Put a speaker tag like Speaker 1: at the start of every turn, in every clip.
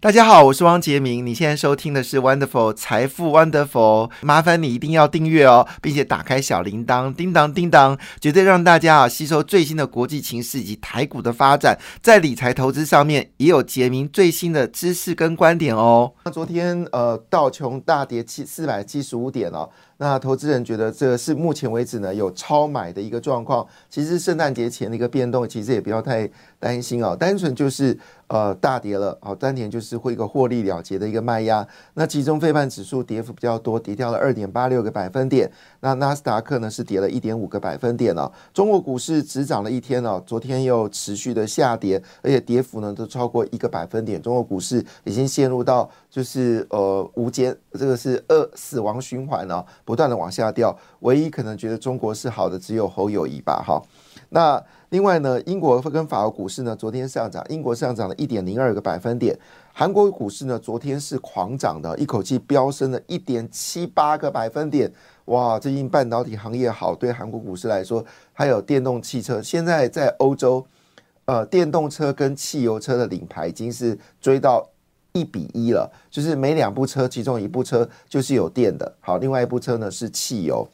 Speaker 1: 大家好，我是汪杰明。你现在收听的是 Wonderful 财富 Wonderful，麻烦你一定要订阅哦，并且打开小铃铛，叮当叮当，绝对让大家啊吸收最新的国际情势以及台股的发展，在理财投资上面也有杰明最新的知识跟观点哦。那昨天呃道琼大跌七四百七十五点哦。那投资人觉得这是目前为止呢有超买的一个状况，其实圣诞节前的一个变动，其实也不要太担心哦，单纯就是呃大跌了，好，单点就是会一个获利了结的一个卖压。那其中费半指数跌幅比较多，跌掉了二点八六个百分点。那纳斯达克呢是跌了一点五个百分点哦。中国股市只涨了一天哦，昨天又持续的下跌，而且跌幅呢都超过一个百分点。中国股市已经陷入到就是呃无间，这个是恶死亡循环了。不断的往下掉，唯一可能觉得中国是好的只有侯友谊吧，哈。那另外呢，英国跟法国股市呢，昨天上涨，英国上涨了一点零二个百分点，韩国股市呢，昨天是狂涨的，一口气飙升了一点七八个百分点，哇，最近半导体行业好，对韩国股市来说，还有电动汽车，现在在欧洲，呃，电动车跟汽油车的领牌已经是追到。一比一了，就是每两部车，其中一部车就是有电的，好，另外一部车呢是汽油，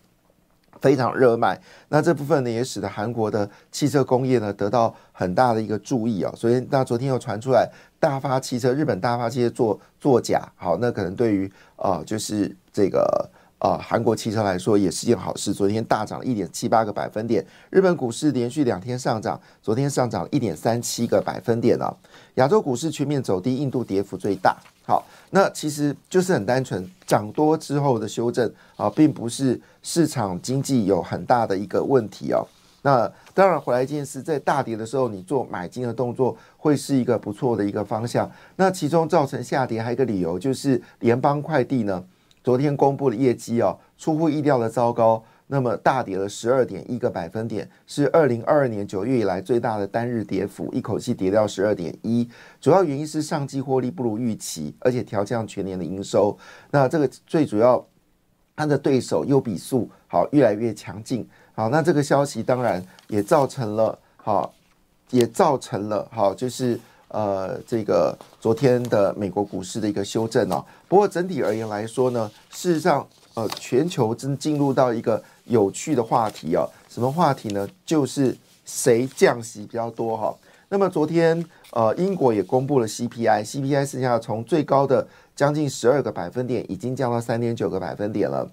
Speaker 1: 非常热卖。那这部分呢也使得韩国的汽车工业呢得到很大的一个注意啊。所以那昨天又传出来大发汽车，日本大发汽车做作假，好，那可能对于啊就是这个。啊，韩国汽车来说也是件好事。昨天大涨了一点七八个百分点，日本股市连续两天上涨，昨天上涨一点三七个百分点啊。亚洲股市全面走低，印度跌幅最大。好，那其实就是很单纯，涨多之后的修正啊，并不是市场经济有很大的一个问题哦。那当然，回来一件事，在大跌的时候，你做买进的动作会是一个不错的一个方向。那其中造成下跌还有一个理由，就是联邦快递呢。昨天公布的业绩啊，出乎意料的糟糕，那么大跌了十二点一个百分点，是二零二二年九月以来最大的单日跌幅，一口气跌掉十二点一。主要原因是上季获利不如预期，而且调降全年的营收。那这个最主要，它的对手优比素好越来越强劲。好，那这个消息当然也造成了好，也造成了好，就是。呃，这个昨天的美国股市的一个修正哦。不过整体而言来说呢，事实上，呃，全球正进入到一个有趣的话题哦。什么话题呢？就是谁降息比较多哈。那么昨天，呃，英国也公布了 CPI，CPI 剩下从最高的将近十二个百分点，已经降到三点九个百分点了。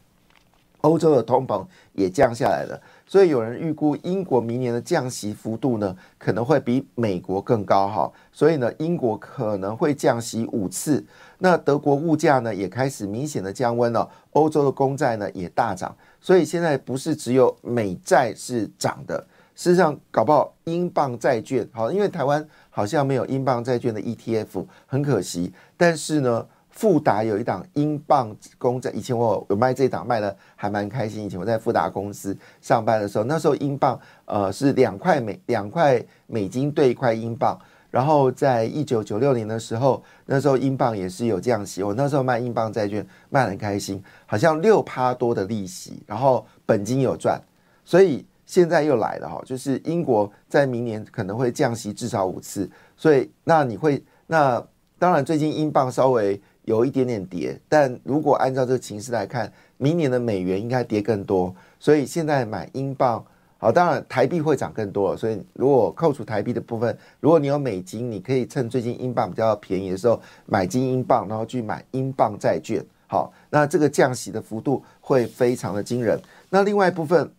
Speaker 1: 欧洲的通膨也降下来了。所以有人预估英国明年的降息幅度呢，可能会比美国更高哈。所以呢，英国可能会降息五次。那德国物价呢也开始明显的降温了，欧洲的公债呢也大涨。所以现在不是只有美债是涨的，事实上搞不好英镑债券好，因为台湾好像没有英镑债券的 ETF，很可惜。但是呢。富达有一档英镑公债，以前我有卖这档，卖的还蛮开心。以前我在富达公司上班的时候，那时候英镑呃是两块美两块美金兑一块英镑。然后在一九九六年的时候，那时候英镑也是有降息，我那时候卖英镑债券卖很开心，好像六趴多的利息，然后本金有赚。所以现在又来了哈，就是英国在明年可能会降息至少五次。所以那你会那当然最近英镑稍微。有一点点跌，但如果按照这个形势来看，明年的美元应该跌更多，所以现在买英镑，好，当然台币会涨更多。所以如果扣除台币的部分，如果你有美金，你可以趁最近英镑比较便宜的时候买金英镑，然后去买英镑债券。好，那这个降息的幅度会非常的惊人。那另外一部分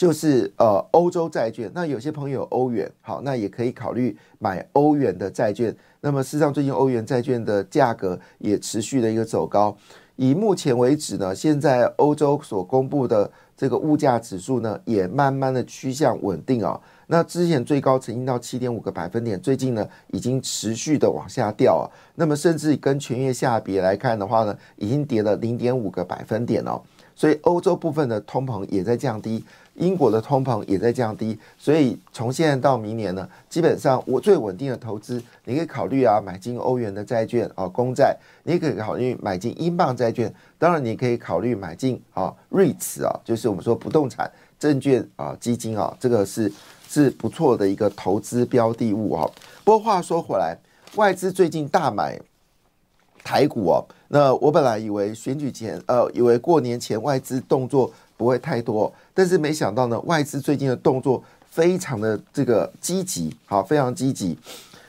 Speaker 1: 就是呃欧洲债券，那有些朋友欧元，好，那也可以考虑买欧元的债券。那么，事实上，最近欧元债券的价格也持续的一个走高。以目前为止呢，现在欧洲所公布的这个物价指数呢，也慢慢的趋向稳定啊。那之前最高曾经到七点五个百分点，最近呢，已经持续的往下掉啊。那么，甚至跟全月下比来看的话呢，已经跌了零点五个百分点哦。所以，欧洲部分的通膨也在降低。英国的通膨也在降低，所以从现在到明年呢，基本上我最稳定的投资，你可以考虑啊买进欧元的债券啊公债，你也可以考虑买进英镑债券，当然你可以考虑买进啊瑞慈啊，就是我们说不动产证券啊基金啊，这个是是不错的一个投资标的物啊。不过话说回来，外资最近大买。台股哦，那我本来以为选举前，呃，以为过年前外资动作不会太多，但是没想到呢，外资最近的动作非常的这个积极，好，非常积极。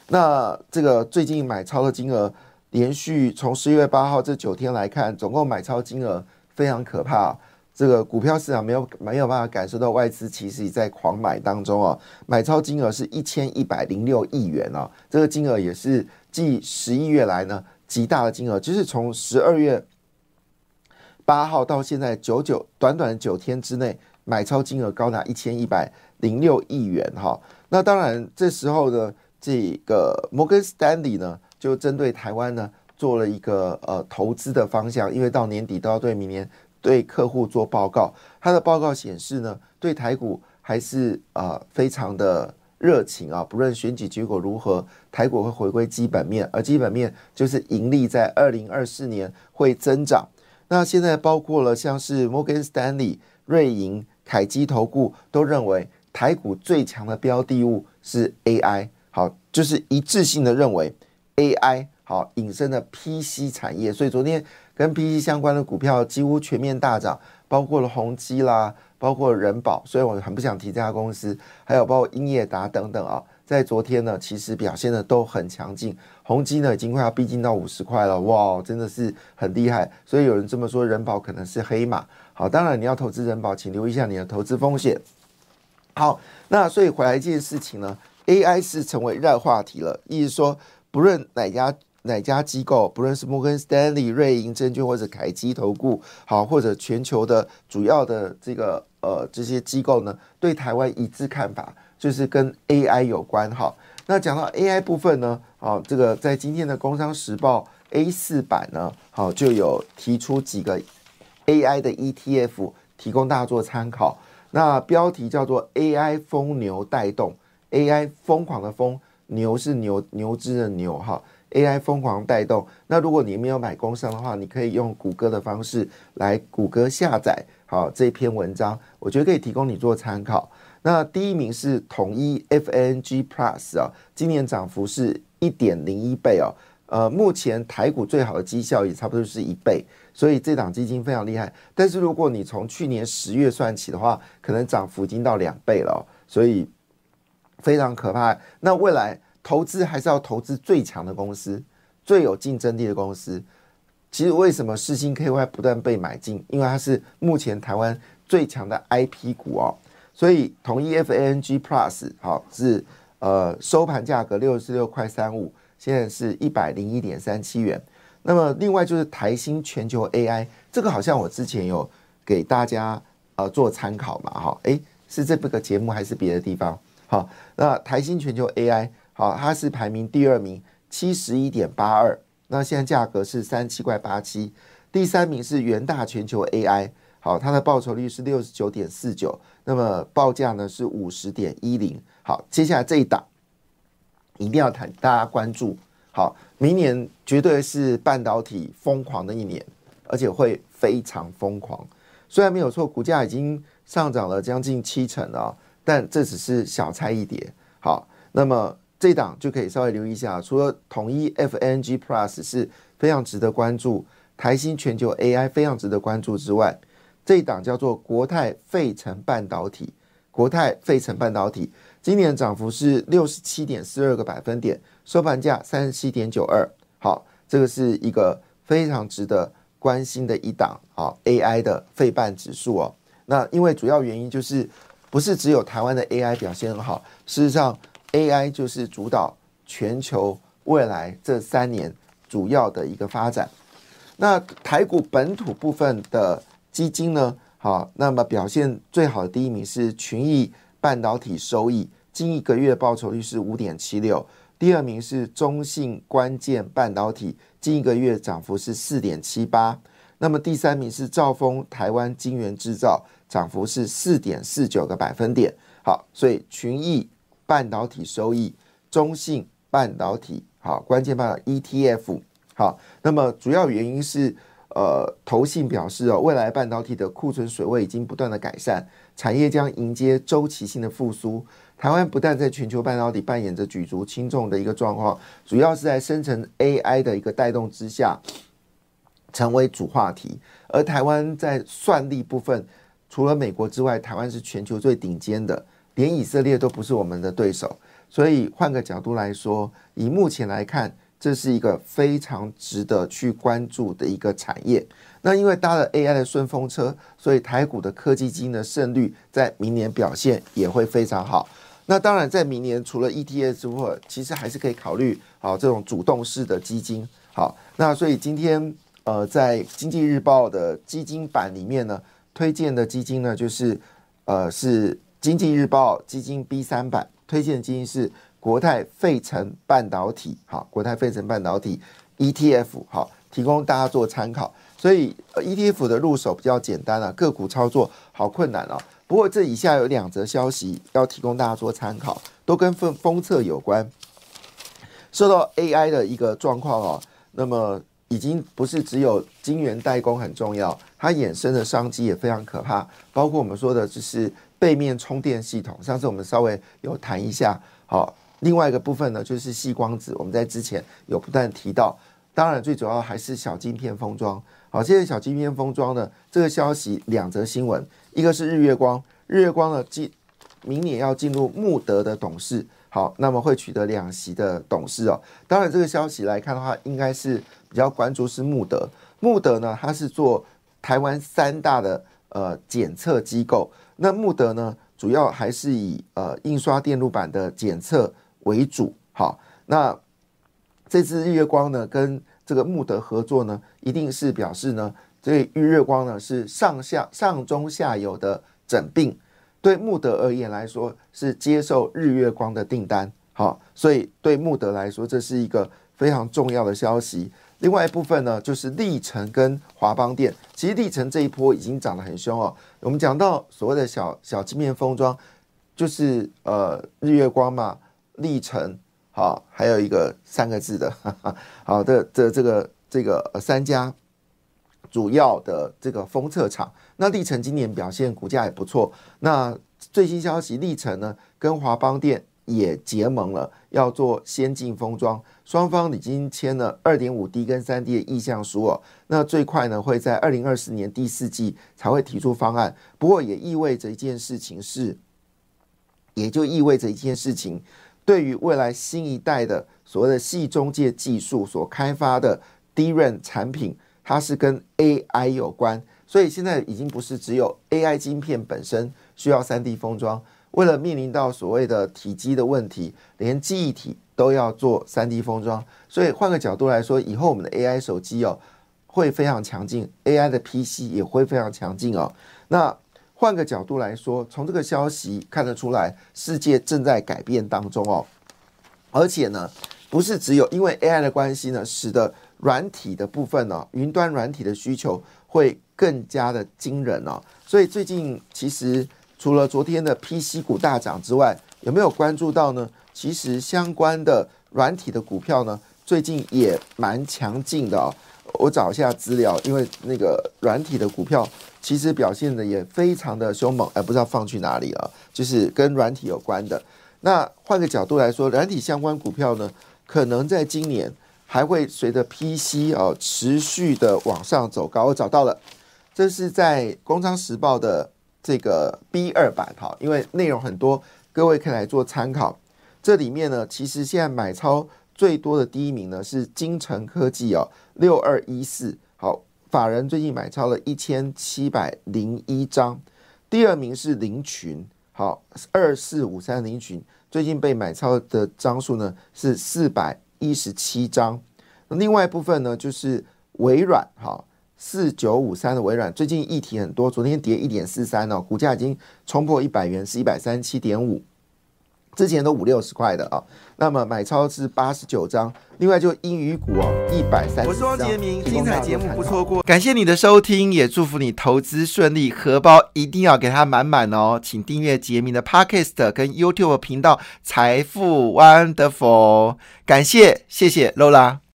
Speaker 1: 那这个最近买超的金额，连续从十一月八号这九天来看，总共买超金额非常可怕。这个股票市场没有没有办法感受到外资其实在狂买当中哦，买超金额是一千一百零六亿元哦，这个金额也是继十一月来呢。极大的金额，就是从十二月八号到现在九九短短九天之内，买超金额高达一千一百零六亿元哈。那当然，这时候呢，这个摩根斯丹利呢，就针对台湾呢做了一个呃投资的方向，因为到年底都要对明年对客户做报告。他的报告显示呢，对台股还是呃非常的。热情啊，不论选举结果如何，台股会回归基本面，而基本面就是盈利在二零二四年会增长。那现在包括了像是摩根斯丹利、瑞银、凯基投顾都认为台股最强的标的物是 AI，好，就是一致性的认为 AI 好引申的 PC 产业，所以昨天跟 PC 相关的股票几乎全面大涨，包括了宏基啦。包括人保，所以我很不想提这家公司，还有包括英业达等等啊，在昨天呢，其实表现的都很强劲。宏基呢，已经快要逼近到五十块了，哇，真的是很厉害。所以有人这么说，人保可能是黑马。好，当然你要投资人保，请留意一下你的投资风险。好，那所以回来一件事情呢，AI 是成为热话题了，意思说，不论哪家。哪家机构，不论是摩根斯丹利、瑞银证券或者凯基投顾，好，或者全球的主要的这个呃这些机构呢，对台湾一致看法，就是跟 AI 有关哈。那讲到 AI 部分呢，好，这个在今天的《工商时报》A 四版呢，好就有提出几个 AI 的 ETF，提供大家做参考。那标题叫做 AI 疯牛带动，AI 疯狂的疯，牛是牛牛只的牛哈。AI 疯狂带动，那如果你没有买工商的话，你可以用谷歌的方式来谷歌下载好这篇文章，我觉得可以提供你做参考。那第一名是统一 FNG Plus 啊，今年涨幅是一点零一倍哦，呃，目前台股最好的绩效也差不多是一倍，所以这档基金非常厉害。但是如果你从去年十月算起的话，可能涨幅已经到两倍了，所以非常可怕。那未来。投资还是要投资最强的公司，最有竞争力的公司。其实为什么世星 KY 不断被买进？因为它是目前台湾最强的 IP 股哦。所以统一 FANG Plus 好是呃收盘价格六十六块三五，现在是一百零一点三七元。那么另外就是台新全球 AI，这个好像我之前有给大家呃做参考嘛哈？诶，是这个节目还是别的地方？好，那台新全球 AI。好，它是排名第二名，七十一点八二。那现在价格是三七块八七。第三名是元大全球 AI，好，它的报酬率是六十九点四九。那么报价呢是五十点一零。好，接下来这一档一定要谈，大家关注。好，明年绝对是半导体疯狂的一年，而且会非常疯狂。虽然没有错，股价已经上涨了将近七成了，但这只是小菜一碟。好，那么。这档就可以稍微留意一下，除了统一 FNG Plus 是非常值得关注，台新全球 AI 非常值得关注之外，这一档叫做国泰费城半导体。国泰费城半导体今年涨幅是六十七点四二个百分点，收盘价三十七点九二。好，这个是一个非常值得关心的一档啊 AI 的费半指数哦。那因为主要原因就是不是只有台湾的 AI 表现很好，事实上。AI 就是主导全球未来这三年主要的一个发展。那台股本土部分的基金呢？好，那么表现最好的第一名是群益半导体收益，近一个月报酬率是五点七六。第二名是中信关键半导体，近一个月涨幅是四点七八。那么第三名是兆丰台湾晶圆制造，涨幅是四点四九个百分点。好，所以群益半导体收益、中信半导体好，关键半导 ETF 好，那么主要原因是呃，投信表示哦，未来半导体的库存水位已经不断的改善，产业将迎接周期性的复苏。台湾不但在全球半导体扮演着举足轻重的一个状况，主要是在生成 AI 的一个带动之下，成为主话题。而台湾在算力部分，除了美国之外，台湾是全球最顶尖的，连以色列都不是我们的对手。所以换个角度来说，以目前来看，这是一个非常值得去关注的一个产业。那因为搭了 AI 的顺风车，所以台股的科技基金的胜率在明年表现也会非常好。那当然，在明年除了 ETF 之外，其实还是可以考虑好这种主动式的基金。好，那所以今天呃，在经济日报的基金版里面呢，推荐的基金呢，就是呃是经济日报基金 B 三版推荐基金是国泰费城半导体。好，国泰费城半导体 ETF 好，提供大家做参考。所以 ETF 的入手比较简单啊，个股操作好困难啊。不过，这以下有两则消息要提供大家做参考，都跟封封测有关。受到 AI 的一个状况哦，那么已经不是只有晶圆代工很重要，它衍生的商机也非常可怕。包括我们说的，就是背面充电系统。上次我们稍微有谈一下。好，另外一个部分呢，就是细光子，我们在之前有不断提到。当然，最主要还是小晶片封装。好，现在小晶片封装呢，这个消息两则新闻。一个是日月光，日月光呢进明年要进入穆德的董事，好，那么会取得两席的董事哦。当然，这个消息来看的话，应该是比较关注是穆德。穆德呢，它是做台湾三大的呃检测机构。那穆德呢，主要还是以呃印刷电路板的检测为主。好，那这次日月光呢，跟这个穆德合作呢，一定是表示呢。所以日月光呢是上下上中下游的整并，对穆德而言来说是接受日月光的订单，好，所以对穆德来说这是一个非常重要的消息。另外一部分呢就是历程跟华邦电，其实历程这一波已经涨得很凶哦。我们讲到所谓的小小镜面封装，就是呃日月光嘛，历程好，还有一个三个字的，好的这这个这个三家。主要的这个封测厂，那历程今年表现股价也不错。那最新消息，历程呢跟华邦电也结盟了，要做先进封装，双方已经签了二点五 D 跟三 D 的意向书哦。那最快呢会在二零二四年第四季才会提出方案。不过也意味着一件事情是，也就意味着一件事情，对于未来新一代的所谓的细中介技术所开发的 d r a n 产品。它是跟 AI 有关，所以现在已经不是只有 AI 晶片本身需要 3D 封装，为了面临到所谓的体积的问题，连记忆体都要做 3D 封装。所以换个角度来说，以后我们的 AI 手机哦会非常强劲，AI 的 PC 也会非常强劲哦。那换个角度来说，从这个消息看得出来，世界正在改变当中哦，而且呢，不是只有因为 AI 的关系呢，使得软体的部分呢，云端软体的需求会更加的惊人哦。所以最近其实除了昨天的 PC 股大涨之外，有没有关注到呢？其实相关的软体的股票呢，最近也蛮强劲的哦。我找一下资料，因为那个软体的股票其实表现的也非常的凶猛，哎，不知道放去哪里了。就是跟软体有关的。那换个角度来说，软体相关股票呢，可能在今年。还会随着 PC 哦持续的往上走高，我找到了，这是在《工商时报》的这个 B 二版哈，因为内容很多，各位可以来做参考。这里面呢，其实现在买超最多的第一名呢是金城科技哦，六二一四，好，法人最近买超了一千七百零一张。第二名是林群，好，二四五三林群，最近被买超的张数呢是四百。一十七张，那另外一部分呢，就是微软哈，四九五三的微软最近议题很多，昨天跌一点四三哦，股价已经冲破一百元，是一百三十七点五。之前都五六十块的啊。那么买超是八十九张，另外就英语股哦，一百三。我是汪杰明，精彩节目不错过，感谢你的收听，也祝福你投资顺利，荷包一定要给它满满哦。请订阅杰明的 Podcast 跟 YouTube 频道财富 Wonderful，感谢谢谢 Lola。